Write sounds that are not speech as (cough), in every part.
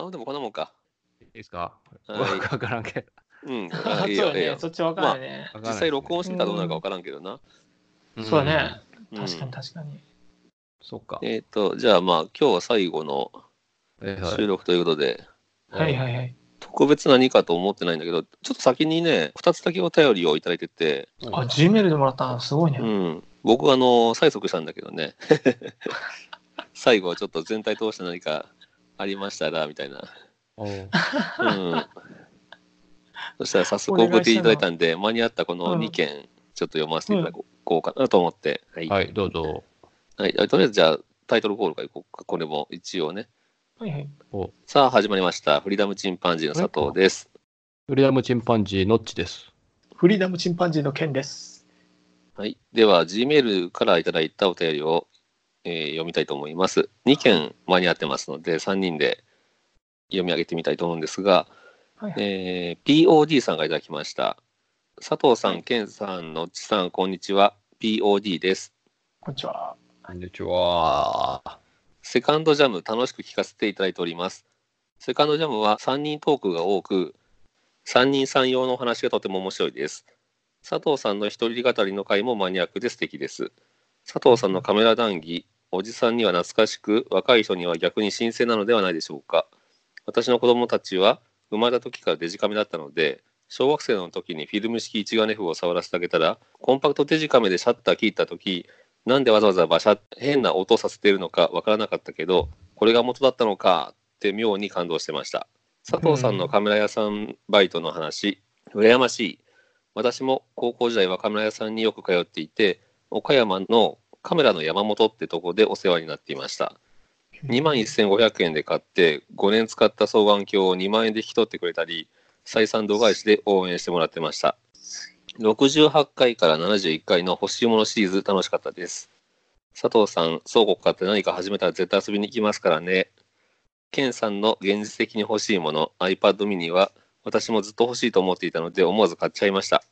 ああ、でもこんなもんか。ういいですか？はいわからんけど。うん。(laughs) あいいよ、いいよそうだね。そっちわからないね。実際録音してたらどうなるかわからんけどな。そうだね。うん確かに確かに。そっか。えっ、と、じゃあまあ、今日は最後のはいはい収録ということで、はいはいはい。特別何かと思ってないんだけど、ちょっと先にね、2つだけお便りをいただいてて、あ、G メールでもらったのすごいね。うん。僕はあの、催促したんだけどね。(laughs) 最後はちょっと全体通して何かありましたら、みたいな。おううん。そしたら早速送っていただいたんで、間に合ったこの2件、ちょっと読ませていただこうかなと思って。はい。はい、どうぞ。はい、とりあえずじゃあタイトルコールからいこうか。これも一応ね。はいはい。さあ始まりました。フリーダムチンパンジーの佐藤です。フリーダムチンパンジー、ノッチです。フリーダムチンパンジーの件です。はい。では、Gmail からいただいたお便りを、えー読みたいと思います。2件間に合ってますので、3人で読み上げてみたいと思うんですが、はいはい。えー POD さんがいただきました。佐藤さん、ケンさん、のっちさん、こんにちは。POD です。こんにちは。こんにちは。セカンドジャム楽しく聞かせていただいております。セカンドジャムは3人トークが多く、3人3用のお話がとても面白いです。佐藤さんの一人語りの回もマニアックで素敵です。佐藤さんのカメラ談義、おじさんには懐かしく、若い人には逆に新鮮なのではないでしょうか。私の子供たちは生まれた時からデジカメだったので、小学生の時にフィルム式一眼レフを触らせてあげたら、コンパクトデジカメでシャッター切った時、なんでわざわざバシャ変な音させているのかわからなかったけど、これが元だったのかって妙に感動してました。佐藤さんのカメラ屋さんバイトの話、羨ましい。私も高校時代はカメラ屋さんによく通っていて、岡山のカメラの山本ってとこでお世話になっていました。2万1500円で買って5年使った双眼鏡を2万円で引き取ってくれたり、採算度外視で応援してもらってました。68回から71回の欲しいものシリーズ楽しかったです。佐藤さん、倉庫買って何か始めたら絶対遊びに行きますからね。ケンさんの現実的に欲しいもの、iPad mini は私もずっと欲しいと思っていたので思わず買っちゃいました。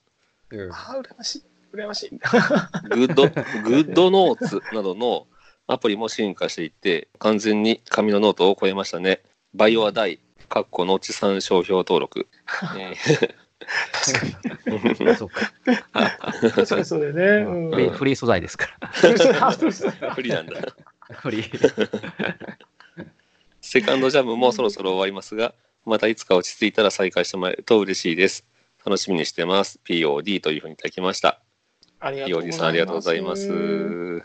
うんあ、羨ましい。羨ましい。グッド、グッドノーツなどのアプリも進化していって、完全に紙のノートを超えましたね。 Buy or die、カッコのちさん商標登録。(laughs) えー確かに。そっか。確かにそうだよね。うんフリーフリー素材ですから。不利なんだ。フリー。セカンドジャムもそろそろ終わりますが、またいつか落ち着いたら再開してもらえると嬉しいです。楽しみにしてます。POD というふうにいただきました。ありがとうございます。さんありがとうございます。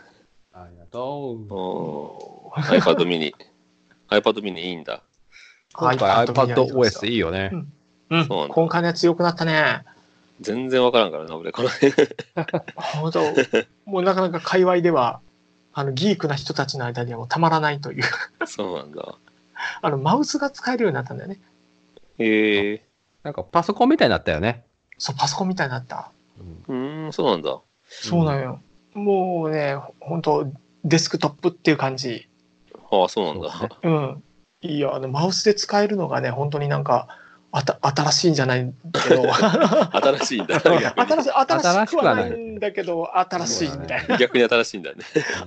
ありがとう。iPad mini。(laughs) iPad mini いいんだ。今回 iPadOS いいよね。うん。そうなんだ今回のやつ良くなったね。全然わからんからな、俺。この辺。(laughs) 本当もうなかなか界隈では、あの、ギークな人たちの間にはもうたまらないという。(laughs) そうなんだ。あの、マウスが使えるようになったんだよね。へえなんかパソコンみたいになったよね。そう、パソコンみたいになった。うんそうなんだ。そうなのよ。もうね、本当デスクトップっていう感じ。ああ、そうなんだ。そうね (laughs) うん。いや、あの、マウスで使えるのがね、本当になんか、あた新しいんじゃないけど、(laughs) 新しいんだ。(laughs) 新しい、新しくはないいんだけど、新しいみたいな。逆に新しいんだね。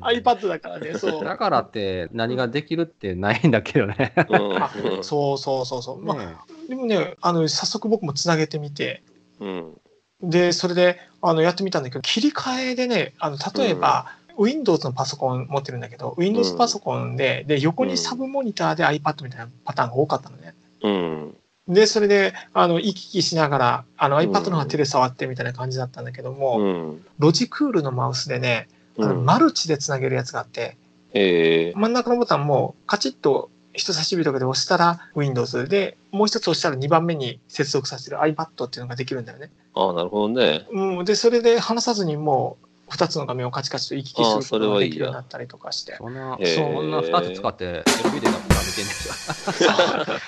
iPad だからね、そう。だからって何ができるってないんだけどね。うんあそうそうそうそう。まあ、ねでもね、あの、早速僕もつなげてみて、うん。で、それで、あの、やってみたんだけど、切り替えでね、あの、例えば、Windows のパソコン持ってるんだけど、Windows パソコンで、で、横にサブモニターで iPad みたいなパターンが多かったのね。うん。で、それで、あの、行き来しながら、あの、うん iPad の方が手で触ってみたいな感じだったんだけども、うん。ロジクールのマウスでね、あのうん。マルチでつなげるやつがあって、え真ん中のボタンもカチッと人差し指とかで押したら Windows で、もう一つ押したら2番目に接続させる iPad っていうのができるんだよね。ー、ああ、なるほどね。うん、で、それで離さずにもう2つの画面をカチカチと行き来することができるようにそれはいいやなったりとかして。そんな、へーそんな2つ使って、エロビデオだったら見てんねんじ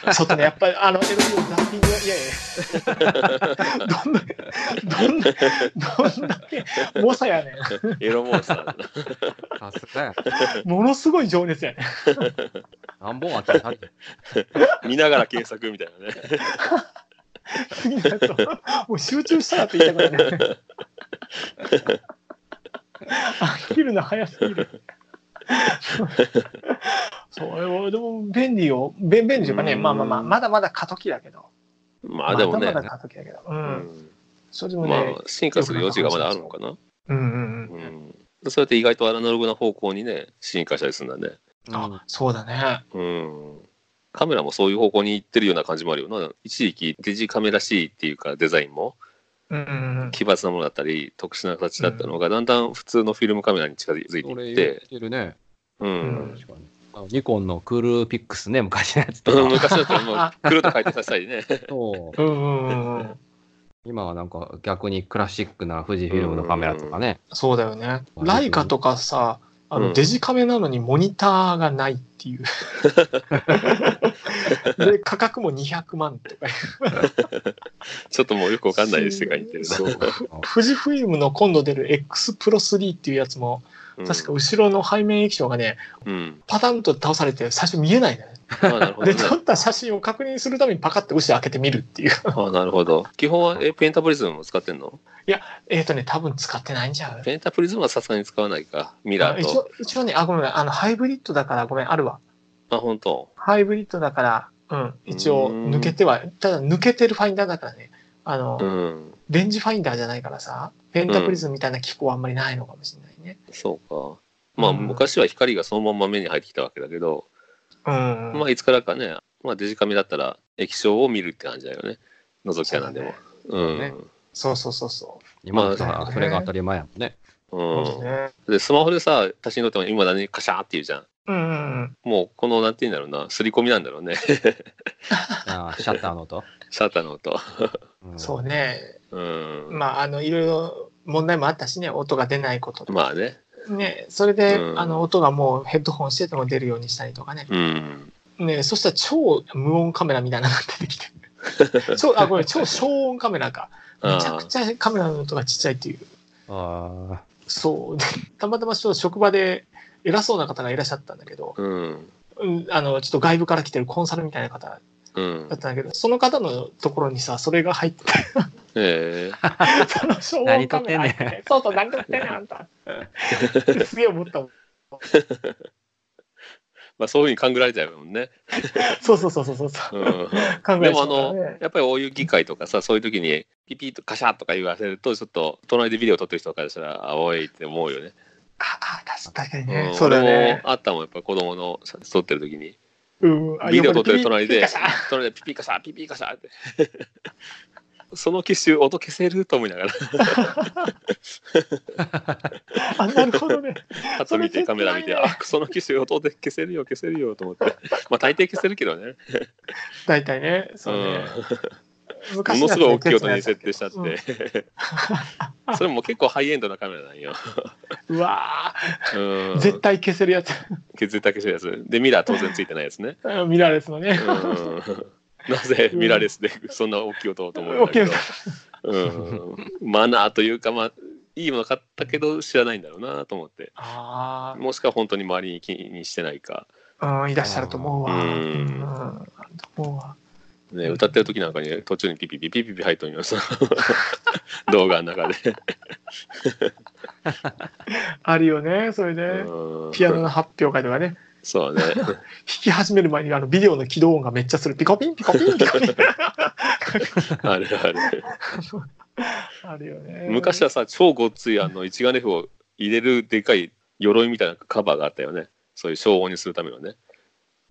ゃん。ちょっとね、やっぱり、あの、エロビデオザッピングが、いやいや、どんだけ、どんだけ、どんだけ、猛者やねエロモンスターだな。さすがや。ん。ものすごい情熱やねん。何本あったら足りへん (laughs) 見ながら検索みたいなね。(laughs) 次のやつをもう集中したらって言いたくないね。飽きるの早すぎる。そう、でも便利よ。便便利というかね、うんまあまあまあ、まだまだ過渡期だけど。まあでもねまだ、まだ過渡期だけど。う。うんんそれでもまあね、進化する余地がまだあるのかな。うんうんううん。ん。そうやって意外とアナログな方向にね、進化したりするんだね。あ、そうだね。うん。カメラもそういう方向に行ってるような感じもあるよな。一時期デジカメらしいっていうかデザインも。奇抜なものだったり特殊な形だったのがだんだん普通のフィルムカメラに近づいていってっ、てるね。ううんニコンのクールピックスね、昔のやつとか。昔だったらもうくるっと回転させたりね。そううんうんうんうん。今はなんか逆にクラシックな富士フィルムのカメラとかね。そうだよね。ライカとかさ、あうんのデジカメなのにモニターがないっていう。(laughs) で、価格も200万とか。(laughs) ちょっともうよくわかんない世界に行ってるそうな。(laughs) 富士フイルムの今度出る X プロ3っていうやつも、うん確か後ろの背面液晶がね、うん。パタンと倒されて最初見えないね。あなるほど (laughs) で、ね。撮った写真を確認するためにパカッて後ろ開けてみるっていう。(laughs) あなるほど。基本はえペンタプリズムも使ってんの？えっとね、多分使ってないんじゃうペンタプリズムはさすがに使わないか。ミラーと。一応、一応ね、あ、ごめん、あの、ハイブリッドだからごめん、あるわ。あ、本当？ハイブリッドだから、うん、一応抜けては、ただ抜けてるファインダーだからね、あの、うん。レンジファインダーじゃないからさ、ペンタプリズムみたいな機構はあんまりないのかもしれないね。そうか。まあ、うん昔は光がそのまま目に入ってきたわけだけど、うん。まあ、いつからかね、まあ、デジカメだったら液晶を見るって感じだよね。覗き穴でも。うん。ねそうそうそうそ今だったまあらそれが当たり前やもんね。う。ん。ね。で、スマホでさ、写真撮っても今何カシャーって言うじゃん。うん。もう、この、なんて言うんだろうな、刷り込みなんだろうね。(laughs) あーシャッターの音？シャッターの音。うんそうね。うん。まあ、あの、いろいろ問題もあったしね、音が出ないこととか。まあね。ね、それで、うんあの、音がもうヘッドホンしてても出るようにしたりとかね。うん。ね、そしたら超無音カメラみたいなのが出てきて。(laughs) 超、あ、ごめん、超消音カメラか。めちゃくちゃカメラの音がちっちゃいっていう。あそう。でたまたまちょっと職場で偉そうな方がいらっしゃったんだけど、うん。うん、あの、ちょっと外部から来てるコンサルみたいな方うんだ。ったんだけど、その方のところにさ、それが入ってて、ええその消音カメラ入ってて、そうそう、何撮ってんねん、あんた。すげえ思ったもん。(laughs) まあ、そういうふうに勘ぐられちゃうもんね。そうそうそうそうそうそう。うん。考えでもあの、ね。やっぱりお湯機械とかさ、そういう時にピピッとカシャッとか言わせると、ちょっと隣でビデオ撮ってる人からしたら、あおいって思うよね。あ、あ、確かにうね。んそうだねも。あったもん、やっぱ子供の撮ってる時に。うん。あビデオ撮ってる隣で隣でピピカシャ、ピピカシャって。その機種音消せると思いながら、(laughs) あ、なるほどね。パッと見てカメラ見て、あ、その機種音で消せるよ、消せるよと思って。まあ大抵消せるけどね。(laughs) 大体ね。そうね。も昔のすごい大きい音に設定しちゃっうんて。それも結構ハイエンドなカメラなんよ。うわうんー絶対消せるやつ。削った消せるやつ。で、ミラー当然ついてないやつね。(laughs) うんミラーレスのね。うんなぜミラーレスでそんな大きい音をと思うんだけど、うん、マナーというか、まあ、いいもの買ったけど知らないんだろうなと思って。あもしくは本当に周りに気にしてないか。あ、うん、いらっしゃると思うわ。ううんん。と思うわ。ね、歌ってる時なんかに途中にピピピピピピ入っとるよさ (laughs) 動画の中で、あるよね、それで。うんピアノの発表会とかね。そうね弾き始める前にあのビデオの起動音がめっちゃする。ピコピン、ピコピン、ピコピン。(laughs) あるあるあるよね。昔はさ超ごっついあの一眼レフを入れるでかい鎧みたいなカバーがあったよねそういう消音にするためのね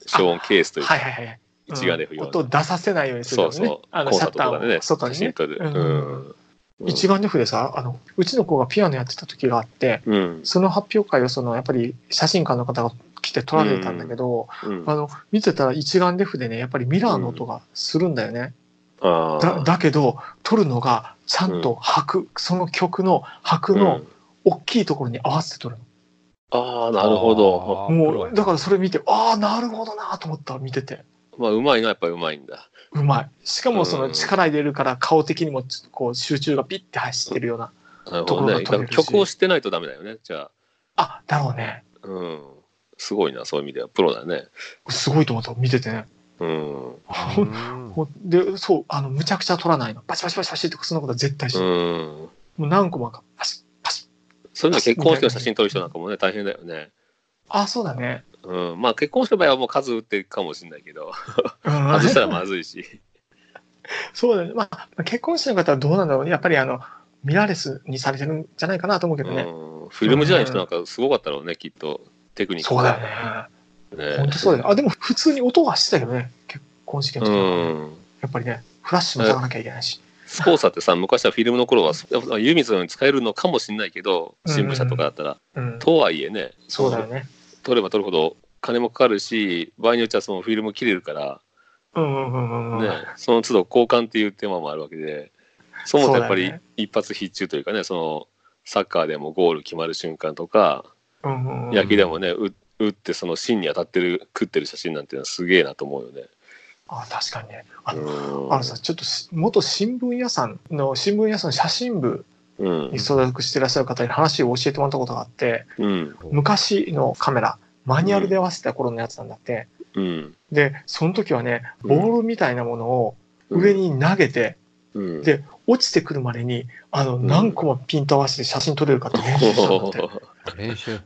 消音ケースというかはいはいはい。一眼レフ用の音を出させないようにするよね。そうそう。あのコンサシャッターートとかでねを外にね。写真撮るうん。うん。一眼レフでさ、あの、うちの子がピアノやってた時があって、うん。その発表会をその、やっぱり写真館の方が来て撮られたんだけど、うん。あの、見てたら一眼レフでね、やっぱりミラーの音がするんだよね。あだだけど、撮るのがちゃんと拍、その曲の拍の大きいところに合わせて撮るああ、なるほど。もう、だからそれ見て、ああ、なるほどなと思った、見てて。まあ、うまいのはやっぱりうまいんだ。うまい。しかもそうんの力入れるから顔的にもちょっとこう集中がピッて走ってるような。ね。が撮れるし曲を知ってないとダメだよね。じゃあ、だろうね。あ。うん。すごいな、そういう意味では。プロだね。すごいと思った、見ててね。うん。で、そう、あの、むちゃくちゃ撮らないの。パチパチパチパチってそんなことは絶対しうない。ん。もう何個もか、パシッパシッ。そういうの結婚式の写真撮る人なんかもね、大変だよね。あ、そうだね。うん。まあ、結婚式の場合はもう数打ってるかもしれないけど、うん外したらまずいし。そうだね。まあ、結婚式の方はどうなんだろうね。やっぱりあの、ミラーレスにされてるんじゃないかなと思うけどね。うん。フィルム時代の人なんかすごかったろうね、きっと。テクニックそうだよね。ね。本当そうだよね。あ、でも普通に音はしてたけどね。結婚式のう時は、ん。やっぱりね、フラッシュも咲かなきゃいけないし。スポーツだってさ、昔はフィルムの頃は、湯水のように使えるのかもしれないけど、新聞社とかだったら。うん。とはいえね、そうだよね。取れば取るほど金もかかるし、場合によってはそのフィルム切れるから。ね、その都度交換っていうテーマもあるわけで、そう思うとやっぱり一発必中というかね、そのサッカーでもゴール決まる瞬間とか、野球でもね、う打ってその芯に当たってる、食ってる写真なんていうのはすげえなと思うよね。あ、確かにね。あの、うんあのさ、ちょっとし元新聞屋さんの、新聞屋さんの写真部うんに。所属していらっしゃる方に話を教えてもらったことがあって、うん。昔のカメラ、マニュアルで合わせた頃のやつなんだって。うん。で、その時はね、うんボールみたいなものを上に投げて、うん。で落ちてくるまでに、あの、ん何個もピント合わせて写真撮れるかって練習したんだって。(laughs) 練習。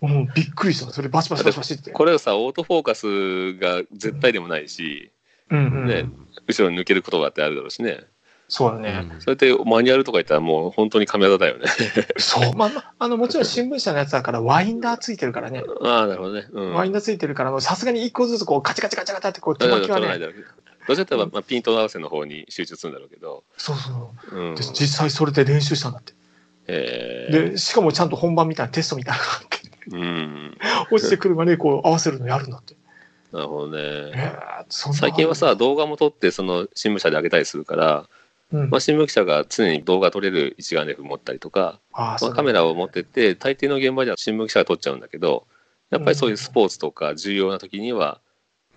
もうびっくりした。それバチバチバチバチって。これはさ、オートフォーカスが絶対でもないし、うんうん。ね後ろに抜けることがあってあるだろうしね。そうだね。それってマニュアルとか言ったらもう本当にカメラだよね。そう。まあまあ、あの、(laughs) もちろん新聞社のやつだからワインダーついてるからね。ああ、なるほどね。うん。ワインダーついてるから、さすがに一個ずつこうカチカチカチカチってこう手巻きはね。ど。どうせだったら、まあ、ピント合わせの方に集中するんだろうけど。そうそう。う。実際それで練習したんだって。えー、で、しかもちゃんと本番みたいなテストみたいなのがあって、うん。落ちてくるまでこう合わせるのやるんだって。なるほどえね。ーそんな最近はさ、動画も撮って、その新聞社で上げたりするから、うんまあ、新聞記者が常に動画撮れる一眼レフ持ったりとか、ああ、まあ、カメラを持ってって、大抵の現場では新聞記者が撮っちゃうんだけど、やっぱりそういうスポーツとか重要な時には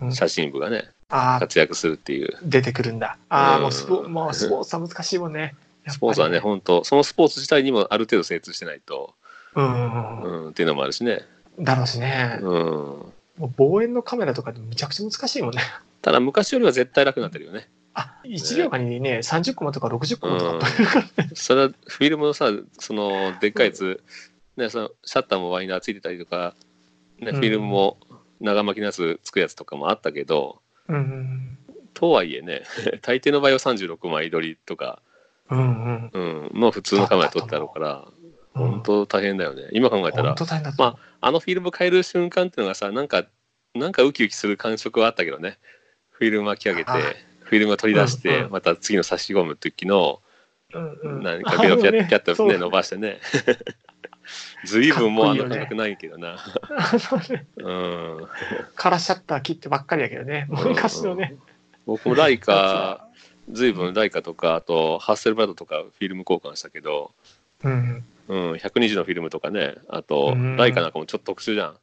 うん写真部がね、ああ、活躍するっていう。出てくるんだ。ああ、うんもうスポ (laughs) もうスポーツは難しいもんね。スポーツはね、本当そのスポーツ自体にもある程度精通してないと、うんうんうんうん、っていうのもあるしね。だろうしね。うん。もう望遠のカメラとかでむちゃくちゃ難しいもんね。ただ昔よりは絶対楽になってるよね。あ、1秒間にね、30コマとか60コマとか撮れるからね。それはフィルムのさ、そのでっかいやつ、ね、そのシャッターもワイナーついてたりとか、ね、うんフィルムも長巻きのやつつくやつとかもあったけど、うんうんとはいえね、(laughs) 大抵の場合は36枚撮りとか、うんうんうん、もう普通のカメラで撮ってあるから、うん。本当大変だよね。今考えたら。まあのフィルム変える瞬間っていうのがさ、なんか、なんかウキウキする感触はあったけどね。フィルム巻き上げてあ、フィルムを取り出して、うんうんまた次の差し込む時の、うんうん何かピャッ、ピャッとね、伸ばしてね。ずいぶんもうあの感覚ないけどな。うん。カラーシャッター切ってばっかりやけどね。もう昔のね。僕もライカ、ずいぶんライカとか、あとハッセルブラッドとかフィルム交換したけど、うん。うん、120のフィルムとかね、あとうん、ライカなんかもちょっと特殊じゃん。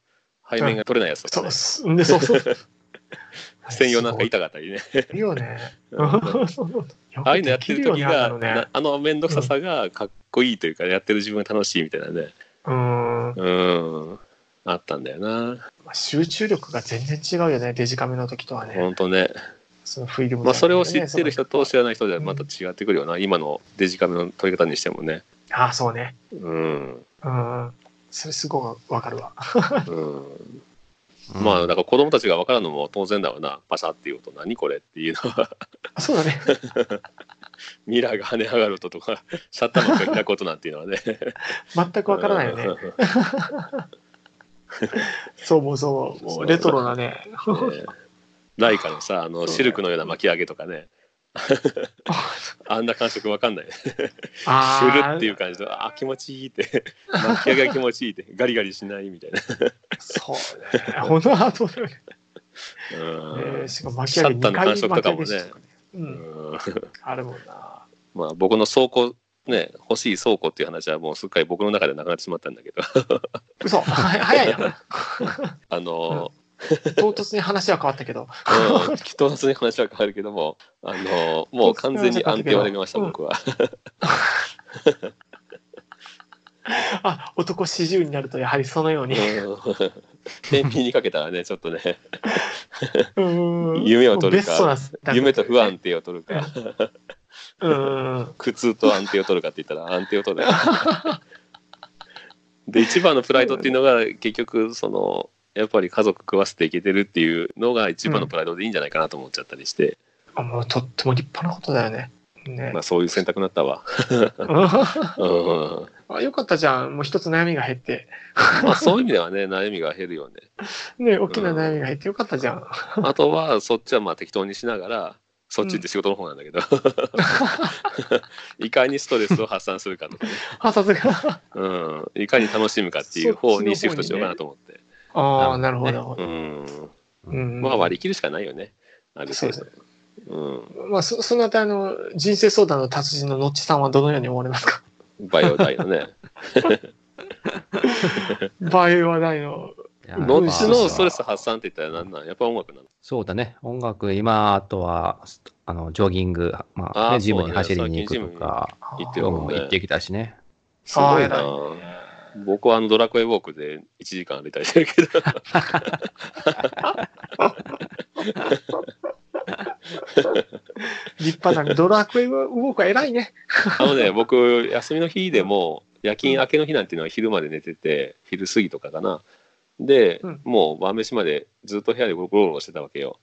背面が取れないやつとかねそうそうそう。(laughs) 専用なんか痛かったりね。いいよね。(laughs) うんああいうのやってる時が、あのねな。あの面倒くささがかっこいいというか、やってる自分が楽しいみたいなね。うん。うん。あったんだよな。集中力が全然違うよね。デジカメの時とはね。ほんとね。そのフィルム、まあ、それを知ってる人と知らない人ではまた違ってくるよな。今のデジカメの撮り方にしてもね。ああ、そうね。うん。うん。それすごいわかるわ。うん。まあ、だから子供たちが分からんのも当然だわな。パシャっていう音、何これっていうのは。あそうだね。(laughs) ミラーが跳ね上がる音とか、シャッターが開く音なんていうのはね。全くわからないよね。そう、もうそう。もうレトロなね。ねライカのさ、あの、シルクのような巻き上げとかね。(laughs) あんな感触わかんない。(laughs) シあュルっていう感じで、あー気持ちいいって、(laughs) 巻き上げが気持ちいいって、ガリガリしないみたいな。そうね。ほんとだよね。うんえーしかも巻き上げシャッターの感触とかもねう。うんんあるもんな。まあ僕の倉庫ね、欲しい倉庫っていう話はもうすっかり僕の中でなくなってしまったんだけど、嘘、は早いな。あの、唐突に話は変わったけど。うん、唐突に話は変わるけども、あの、もう完全に安定はできました、うん僕は。あ、男四十になるとやはりそのように。うん天秤にかけたらね、ちょっとね、うん夢を取るか夢と不安定を取るか、うん。苦痛と安定を取るかって言ったら安定を取る。で、一番のプライドっていうのが、結局、その、やっぱり家族食わせていけてるっていうのが一番のプライドでいいんじゃないかなと思っちゃったりして、あもうとっても立派なことだよね。ねまあそういう選択になったわ。うんあよかったじゃん。もう一つ悩みが減って。まあそういう意味ではね、悩みが減るよね。ね大きな悩みが減ってよかったじゃん。あとは、そっちはまあ適当にしながら、そっちって仕事の方なんだけど、いかにストレスを発散するかとかね、あ、さすが。うん、いかに楽しむかっていう方にシフトしようかなと思って。ああ、なるほど。うん。うんまあ割り切るしかないよね。あるそうです程度。うん。まあ、そそのあたの人生相談の達人ののっちさんはどのように思われますか？バイオ大のね。(laughs) バイオ話題の。いやどっちのストレスまあ発散って言ったら何なん？やっぱ音楽なのそうだね。音楽、今、あとは、あの、ジョギング、まあ、ね、ジムに走りに行くとか、行ってきたしね。すごいな。僕はあのドラクエウォークで1時間歩いたりしてるけど。立派だね。ドラクエウォークは偉いね。あのね、僕、休みの日でも、夜勤明けの日なんていうのは昼まで寝てて、昼過ぎとかかな。で、うんもう晩飯までずっと部屋でゴロゴロしてたわけよ。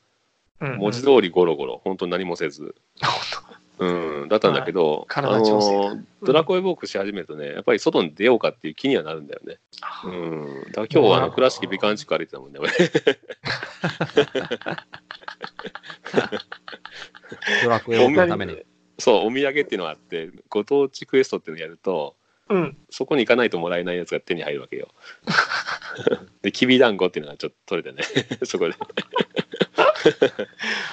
うん文字通りゴロゴロ、本当に何もせず。(laughs) うん、だったんだけど、あ体調整のドラクエウォークし始めるとね、やっぱり外に出ようかっていう気にはなるんだよね。うん。だから今日はあの倉敷美観地区歩いてたもんね、俺。ドラクエをのために。(laughs) そう、お土産っていうのがあって、ご当地クエストっていうのをやると、うん。そこに行かないともらえないやつが手に入るわけよ。(laughs) で、きびだんごっていうのがちょっと取れてね、そこで。(laughs)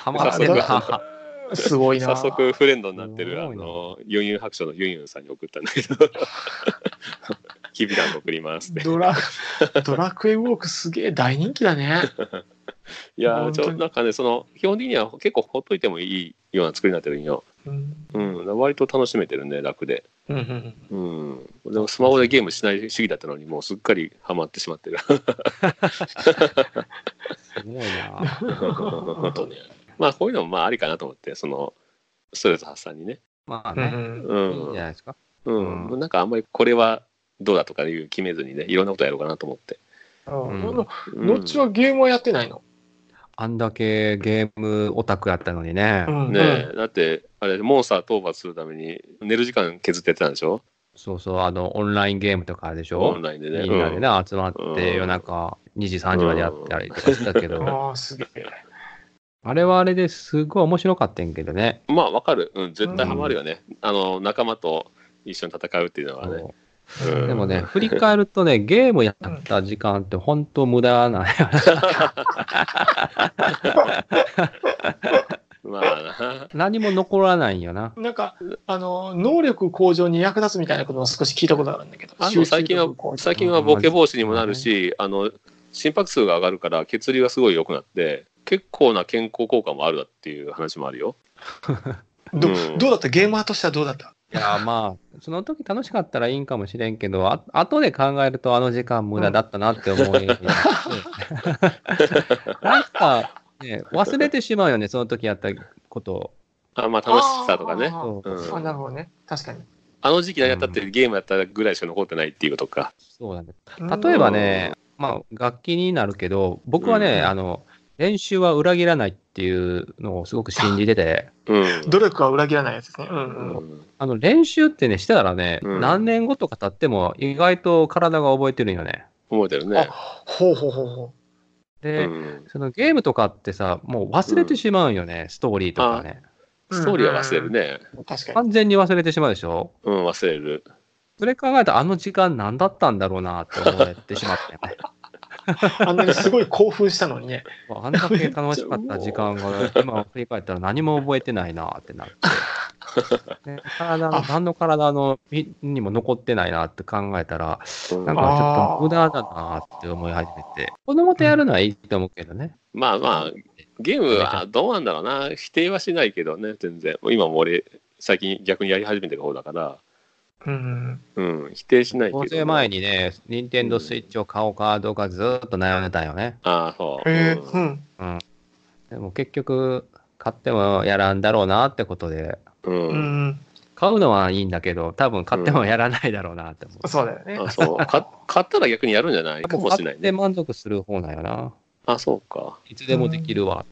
ハマってる早速な。すごいな。早速フレンドになってる、あの、ユンユン白書のユンユンさんに送ったんだけど、きびだんご送りますって。ドラ、ドラクエウォークすげえ大人気だね。いやーちょ、本当になんかね、その、基本的には結構ほっといてもいいような作りになってるんよ。うん。うん、割と楽しめてるね、楽で。うんうんうん。でもスマホでゲームしない主義だったのに、もうすっかりハマってしまってる。(laughs) (laughs) すごいな。本当ね。まあ、こういうのもまあありかなと思って、その、ストレス発散にね。まあね。うんういいんんじゃないですか？うん、うなんかあんまりこれはどうだとかいう決めずにね、いろんなことやろうかなと思って。うんうんのうんのっちはゲームはやってないの？あんだけゲームオタクやったのにね。うんねえ、だって、あれ、モンスター討伐するために寝る時間削ってやってたんでしょ？そうそう、あの、オンラインゲームとかあるでしょ？オンラインでね。みんなでね、集まっうんて夜中2時、3時までやったりとかしたけど、ああ、すげえ。あれはあれですごい面白かったんけどね。うんまあ、わかる。うん、絶対ハマるよね。あの、仲間と一緒に戦うっていうのはね。そううんでもね、振り返るとね、(laughs) ゲームやった時間って本当無駄な。まあな。何も残らないんよな。なんか、あの、能力向上に役立つみたいなことも少し聞いたことあるんだけど。あの最近は最近はボケ防止にもなるし、あの心拍数が上がるから血流がすごい良くなって結構な健康効果もあるっていう話もあるよ。(laughs) どうんどうだった？ゲーマーとしてはどうだった？いや、まあ、その時楽しかったらいいんかもしれんけど、あ後で考えるとあの時間無駄だったなって思い、(laughs) なんか、ね、忘れてしまうよね、その時やったことを。あまあ楽しさとかね。あーうんあなるほどね。確かに。あの時期何やったってゲームやったぐらいしか残ってないっていうことか。そうだね。例えばね、まあ、楽器になるけど、僕はね、うんあの、練習は裏切らないっていうのをすごく信じてて、うん。努力は裏切らないやつですね。うんううん。んあの、練習ってね、してたらね、うん何年後とか経っても意外と体が覚えてるんよね。覚えてるあね。、ほうほうほうほで、うんそのゲームとかってさ、もう忘れてしまうんよね、ストーリーとかね。う。ストーリーは忘れるね。うん。確かに。完全に忘れてしまうでしょ？うん、忘れる。それ考えたらあの時間何だったんだろうなって思ってしまったよね。(laughs) (laughs) あんなにすごい興奮したのにね。あんだけ楽しかった時間が (laughs) 今振り返ったら何も覚えてないなってなって。(laughs) ね体何の体の身にも残ってないなって考えたら、うんなんかちょっと無駄だなって思い始めて、子供とやるのはいいと思うけどね。まあまあ、ゲームはどうなんだろうな。否定はしないけどね、全然。今も俺、最近逆にやり始めてる方だから、うん。うん、否定しないけど。合成前にね、任天堂スイッチを買おうかどうかずーっと悩んでたよね。ああ、そう。えー、うんうん。でも結局、買ってもやらんだろうなってことで、う。うんん。買うのはいいんだけど、多分買ってもやらないだろうなって思う。そうだよね。あそう (laughs) か買ったら逆にやるんじゃない？かもしれないね。買って満足する方なんよな。あ、そうか。いつでもできるわ。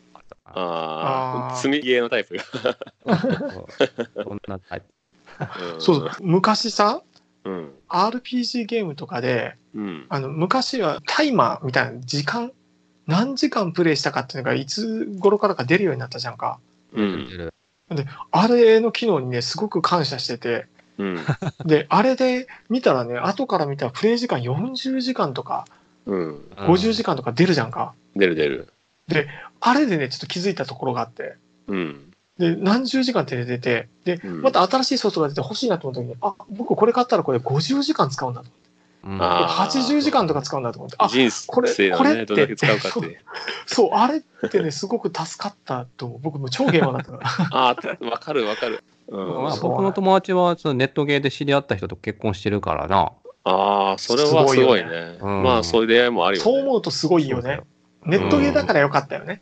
ああ、あー積みゲーのタイプが。そんなタイプ。うんそう。昔さ、うん。RPG ゲームとかで、うん。あの、昔はタイマーみたいな時間、何時間プレイしたかっていうのがいつ頃からか出るようになったじゃんか。うん。あれの機能にね、すごく感謝してて、うん。で、あれで見たらね、後から見たらプレイ時間40時間とかうん。50時間とか出るじゃんか。出る出る。あれでね、ちょっと気づいたところがあって、うん。で、何十時間って出て、で、うんまた新しいソフトが出て欲しいなと思った時に、あ、僕これ買ったらこれ50時間使うんだと。うんあー80時間とか使うんだと思って、あ、人これ生をね、これってどれだけ使うかって。(laughs) そう、あれってね、すごく助かったと思う。僕も超ゲーマーだったから。(laughs) ああ、わかるわかる。うん。まあ、僕の友達はそのネットゲーで知り合った人と結婚してるからな。ああ、それはすごいね。いようんまあ、そういう出会いもあるよね。そう思うとすごいよね。ネットゲーだからよかったよね。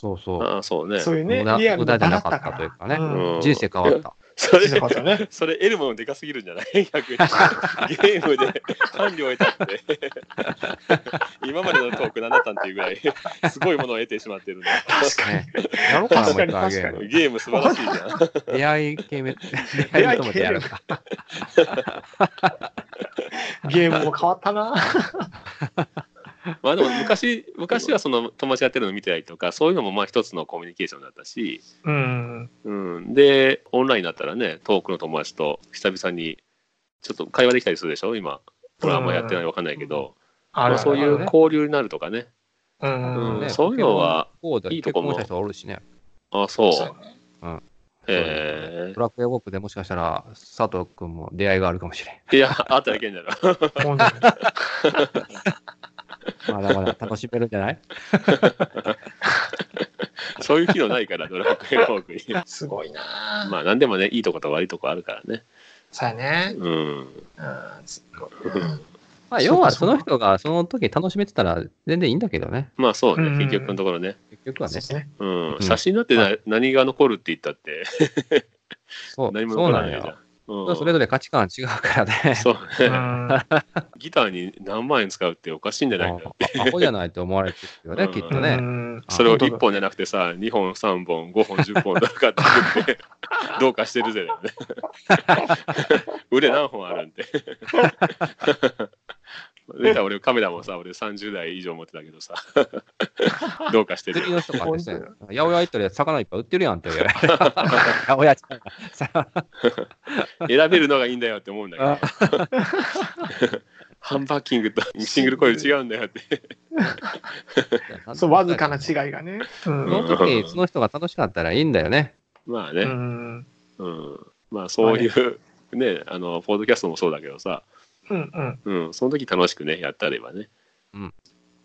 そうそう。ああ、そうね。そういうね無駄、リアルな無駄じゃなかったたというかね。うんうん人生変わった。それね。それ得るものでかすぎるんじゃない？(laughs) 逆に。ゲームで伴侶を得たって。(laughs) 今までのトーク何だったんっていうぐらい、(laughs) すごいものを得てしまってるんだ。確かに。ねやろうかな、もう確かに一回ゲー確ム。ゲーム素晴らしいじゃん。出会い系め、出会いともでやるか。ゲームも変わったな。(laughs) まあでも昔、(laughs) 昔はその友達やってるの見てたりとか、そういうのもまあ一つのコミュニケーションだったし、うん。うん。で、オンラインだったらね、遠くの友達と久々にちょっと会話できたりするでしょ？今。これはあんまやってないわかんないけど、あるまあ、そういうね交流になるとかね。うん。うんねそういうのは、いいとこもね。あ、そう。そうえドラクエウォークでもしかしたら佐藤くんも出会いがあるかもしれん。ー、いや、あったらいけんじゃろ。(laughs) まだまだ楽しめるんじゃない？(laughs) そういう機能ないから、ドラクエウォークに。(laughs) すごいな。まあ、なんでもね、いいとこと悪いとこあるからね。そうやね。うん。うん。すごいなまあ、要はその人がその時楽しめてたら全然いいんだけどね。まあ、そううんね、結局のところね。結局はねそうで。すね。うん。うん写真だってな何が残るって言ったって、そう、(laughs) 何もそうなんよ残らないじゃん。。うんそれぞれ価値観違うからね。そううね。ん。ギターに何万円使うっておかしいんじゃないかって。アホじゃないと思われてるよね、うんきっとね。うんそれを本当だ1本じゃなくてさ、2本、3本、5本、10本とかって言って、(laughs) どうかしてるぜね。(laughs) 腕何本あるんって。出た俺カメラもさ、俺30台以上持ってたけどさ、(laughs) どうかしてるよ。釣りの八百屋行ったら魚いっぱい売ってるやんって。八百屋ちゃんがさ選べるのがいいんだよって思うんだけど。ハンバーキングとシングルコイル違うんだよって。(laughs) そう、わずかな違いがね。うそん。の時、その人が楽しかったらいいんだよね。まあね、うん。うん。まあそういう、ね、あの、ポッドキャストもそうだけどさ、うん。うん。うん、その時楽しくね、やってあればね。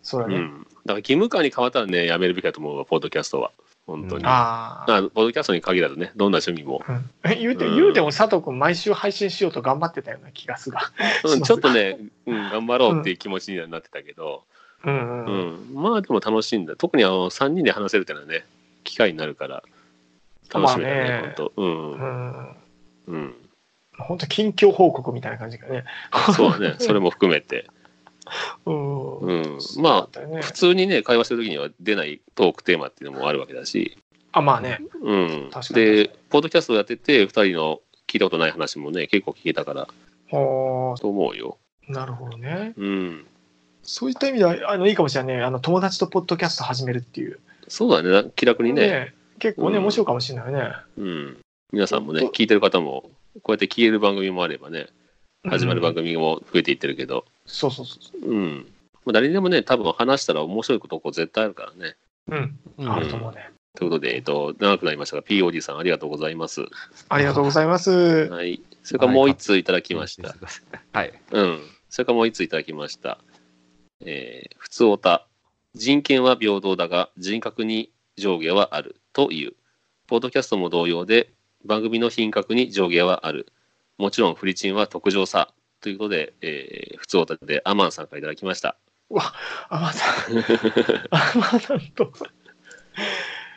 そうだね。うん。だから義務感に変わったらね、やめるべきだと思うわ、ポッドキャストは。本当に。うんあああ。ポッドキャストに限らずね、どんな趣味も。うんえ言うて、うん言うても佐藤君毎週配信しようと頑張ってたような気がするが。うん、(laughs) ちょっとね、うん、頑張ろうっていう気持ちにはなってたけど、うんううん。ん、まあでも楽しいんだ。特にあの、3人で話せるっていうのはね、機会になるから、楽しみだね、まあね本当。うんう。ん。うん。本当近況報告みたいな感じがね。そうだね、(laughs) それも含めて。うん。うん。まあ、ねあ、普通にね、会話してる時には出ないトークテーマっていうのもあるわけだし、あ、まあね。うん確。かにで、ポッドキャストやってて、2人の聞いたことない話もね、結構聞けたから、ほと思うよ。ーなるほどね。うん。そういった意味では、あの、いいかもしれないね。あの、友達とポッドキャスト始めるっていう。そうだね、気楽にね。ね結構ね、うん面白いかもしれないね。うん。皆さんもね聞いてる方も、こうやって聞ける番組もあればね、始まる番組。組も増えていってるけど、そうそうそう。うん。まあ、誰にでもね、多分話したら面白いことこう絶対あるからね。うん。うんあると思うね。ということで、えっと、長くなりましたが、POD さんありがとうございます。ありがとうございます。はい。それからもう一通いただきました。はい。うん。それからもう一ついただきました。えー、普通おた。人権は平等だが、人格に上下はあるという。ポッドキャストも同様で、番組の品格に上下はある。もちろん、フリチンは特上さ。ということで、えー、普通おたでアマンさんからいただきました。あまさん。あまさんと、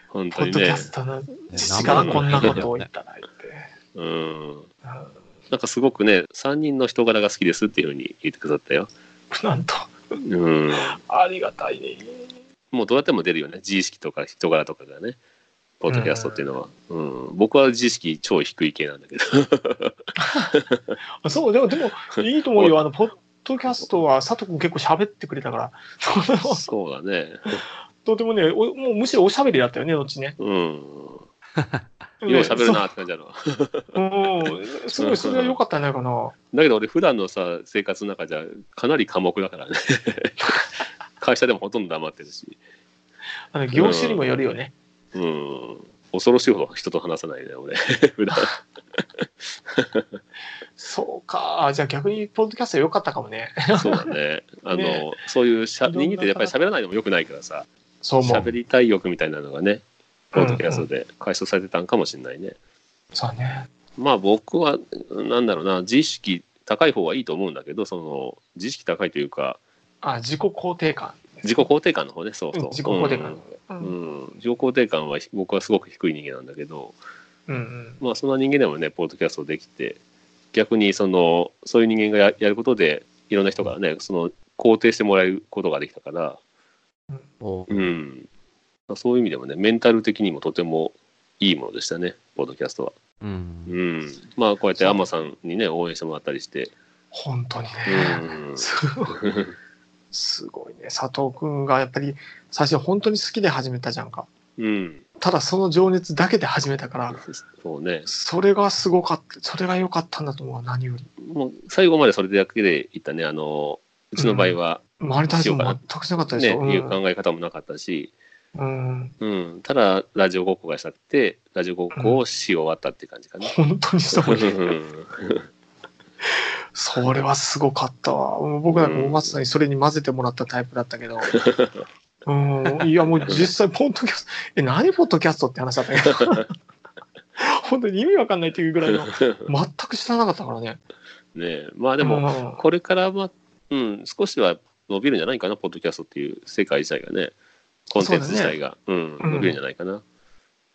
本当にね父がこんなことを言ったらいて。うん。なんかすごくね、3人の人柄が好きですっていうふうに言ってくださったよ。なんと、うん。ありがたいね。もうどうやっても出るよね。自意識とか人柄とかがね。ポッドキャストっていうのは。うん。僕は自意識超低い系なんだけど。あ (laughs) そう、でも、でも、いいと思うよ。あの、ポッドキャストは佐藤君結構喋ってくれたから、そうだね。(laughs) とてもね、おもうむしろおしゃべりだったよね、どっちね。うん。(laughs) よう喋るなって感じだろ。うん、すごい、それは良かったんじゃないかな。だけど俺普段のさ、生活の中じゃかなり寡黙だからね。会社でもほとんど黙ってるし。あの業種にもよるよね。うん。恐ろしいほど人と話さないね、俺。(laughs) 普段。そうか。じゃあ逆に、ポッドキャスト良かったかもね。そうだね。あの、ねそういうしゃ人間ってやっぱり喋らないのも良くないからさ。そう思う。喋りたい欲みたいなのがね、ポッドキャストで解消されてたんかもしれないね。そうね。まあ僕は、なんだろうな、自意識高い方がいいと思うんだけど、その、自意識高いというか、あ、自己肯定感。自己肯定感の方ね、そうそう。うん自己肯定感。う。うんん。うん自己肯定感は僕はすごく低い人間なんだけど、うんうん。まあそんな人間でもね、ポッドキャストできて、逆にその、そういう人間がややることで、いろんな人からね、その、肯定してもらえることができたから、おうん。まあそういう意味でもね、メンタル的にもとてもいいものでしたね、ポッドキャストは。うん。うん。まあ、こうやってアマさんにね、応援してもらったりして。本当にね。うん。すごいね。佐藤君がやっぱり最初本当に好きで始めたじゃんか。うん。ただその情熱だけで始めたから、そうね。それがすごかった。それが良かったんだと思う、何より。もう、最後までそれだけでいったね。あの、うちの場合は、周りも全くしなかったでしね、ょ。いう考え方もなかったし、うん。うんうん。ただ、ラジオごっこがしたって、ラジオごっこをし終わったっていう感じかな。本当にそうね。うんそれはすごかったわ。僕なんかもまさにそれに混ぜてもらったタイプだったけど。うん。いや、もう実際、ポッドキャスト、え、何ポッドキャストって話だったけど。本当に意味わかんないっていうぐらいの、全く知らなかったからね。ねえまあでも、も、これからは、うん、少しは伸びるんじゃないかな、ポッドキャストっていう世界自体がね。コンテンツ自体が、うん、うん伸びるんじゃないかな。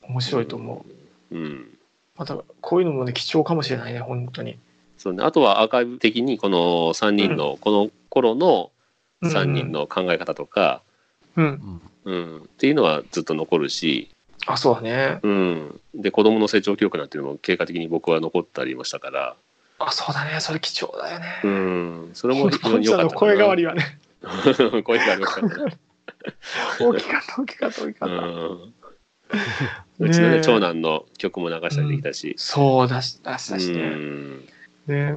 面白いと思う。うん。また、こういうのもね、貴重かもしれないね、本当に。そうね、あとはアーカイブ的にこの3人の、この頃のうん。3人の考え方とか、うん。うん。っていうのはずっと残るし、あ、そうだね。うん、で子供の成長記録なんていうのも経過的に僕は残ったりもしたから、あ、そうだね。それ貴重だよね。うん、それも (laughs) 本非常当に良かった声変わりはね、(laughs) 声変わり良かったね。(laughs) 大きかった、大きかった、大きかった。うん。うちのね長男の曲も流したりできたし、そう出し、出しうたしね。ん、ね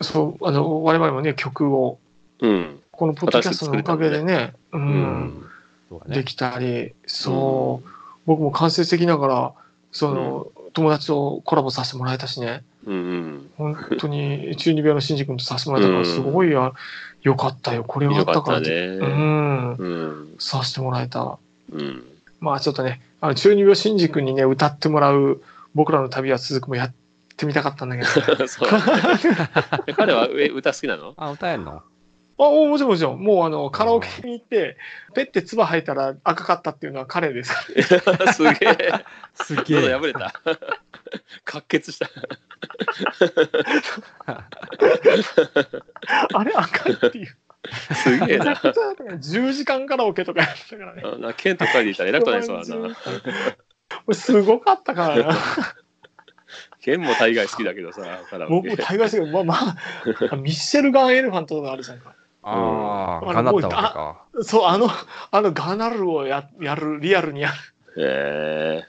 そう、あの、我々もね、曲を、うん、このポッドキャストのおかげでね、う、うん。うできたり、そう、僕も間接的ながら、その、友達とコラボさせてもらえたしね、うん、うん、本当に中二病の新次君とさせてもらえたから、うんすごいや、よかったよ。これがあよかったから。うん、うん、させてもらえた。うん、まあちょっとね、あの中二病新次君にね、歌ってもらう僕らの旅は続くもやってみたかったんだけど、(laughs) そう (laughs) 彼はえ歌好きなの？あ、歌えんの？あ、おもちろんもちろん。もうあの、カラオケに行って、ペッて唾吐いたら赤かったっていうのは彼です。(laughs) すげえ。す喉破れた。滑血した。あれ赤いっていう。すげえな。10時間カラオケとかやったからね。あなケンとカイでいたら偉くないそうだな。すごかったからな。ケンも大概好きだけどさ、(laughs) カラオケ僕も。大概ですけど、まあまあ、(laughs) ミッシェルガン・エレファントとかあるじゃんか。ああ、うんかなったわけか。そう、あの、あのガナルをややる、リアルにやる。え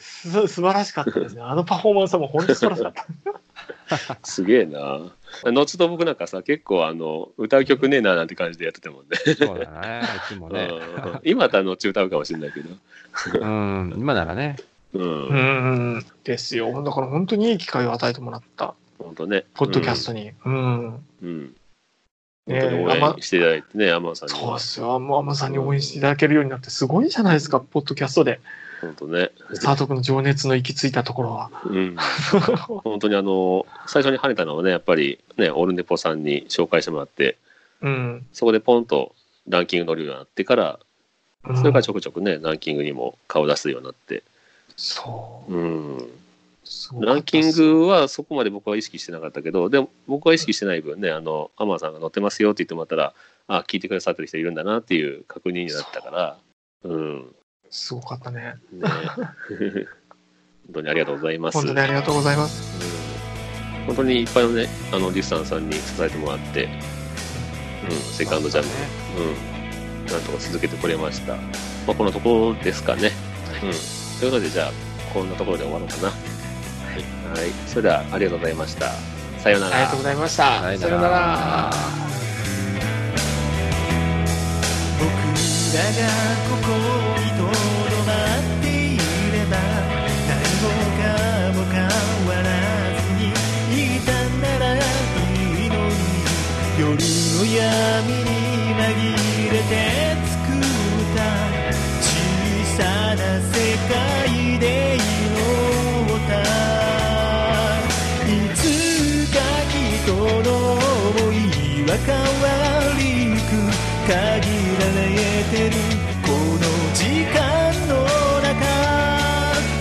す (laughs) 素晴らしかったですね。あのパフォーマンスはもう本当素晴らしかった。ー、すげえな。後と僕なんかさ、結構あの、歌う曲ねえななんて感じでやってたもんね。そうだね。うちもね。うん今だったら後歌うかもしれないけど。うん。今ならね。うん。うーん。ですよ。だから本当にいい機会を与えてもらった。本当ね。ポッドキャストに。うん。うん。ね応援していただいてね、アマンさんにはそうで。すよ。もうアマさんに応援していただけるようになってすごいじゃないですか、ポッドキャストで。本当ね。佐藤君の情熱の行き着いたところは。うん。本当にあの、最初に跳ねたのはね、やっぱりね、オルネポさんに紹介してもらって、うん。そこでポンとランキング乗るようになってから、うんそれからちょくちょくね、ランキングにも顔出すようになって。そう。うん。ランキングはそこまで僕は意識してなかったけど、でも僕は意識してない分ね、あの、アマンさんが乗ってますよって言ってもらったら、あ、聞いてくださってる人いるんだなっていう確認になったから、うん。すごかったね。ね、(laughs) 本当にありがとうございます。本当にありがとうございます。うん本当にいっぱいのね、あの、リスナーさんに支えてもらって、うん、セカンドジャム、うん、なんとか続けてくれました。まあ、このところですかね。うん。ということで、じゃあ、こんなところで終わろうかな。はい。はい。それでは、ありがとうございました。さようならありがとうご。ざいました。さよならさよなら。僕らがここにとどまっていれば何もかも変わらずにいたならいいのに夜の闇に紛れて作った小さな世界変わりゆく限られてるこの時間の中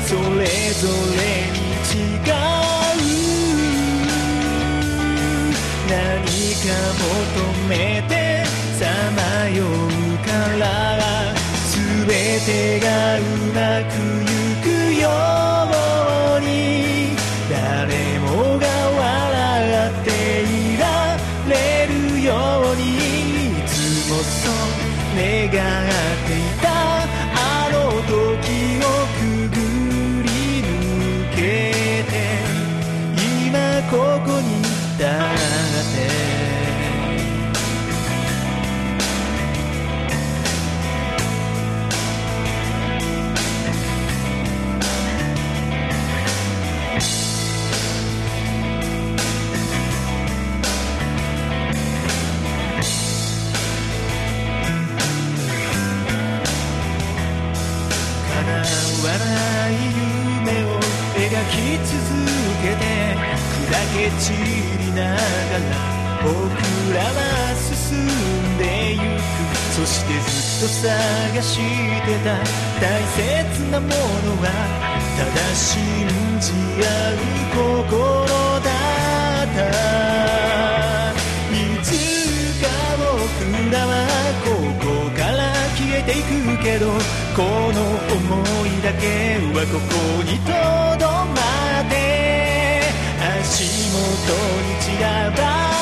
それぞれに違う。何か求めてさまようから全てがうまくいく散りながら僕らは進んでゆくそしてずっと探してた大切なものはただ信じ合う心だったいつか僕らはここから消えていくけどこの想いだけはここにとど足元に散らば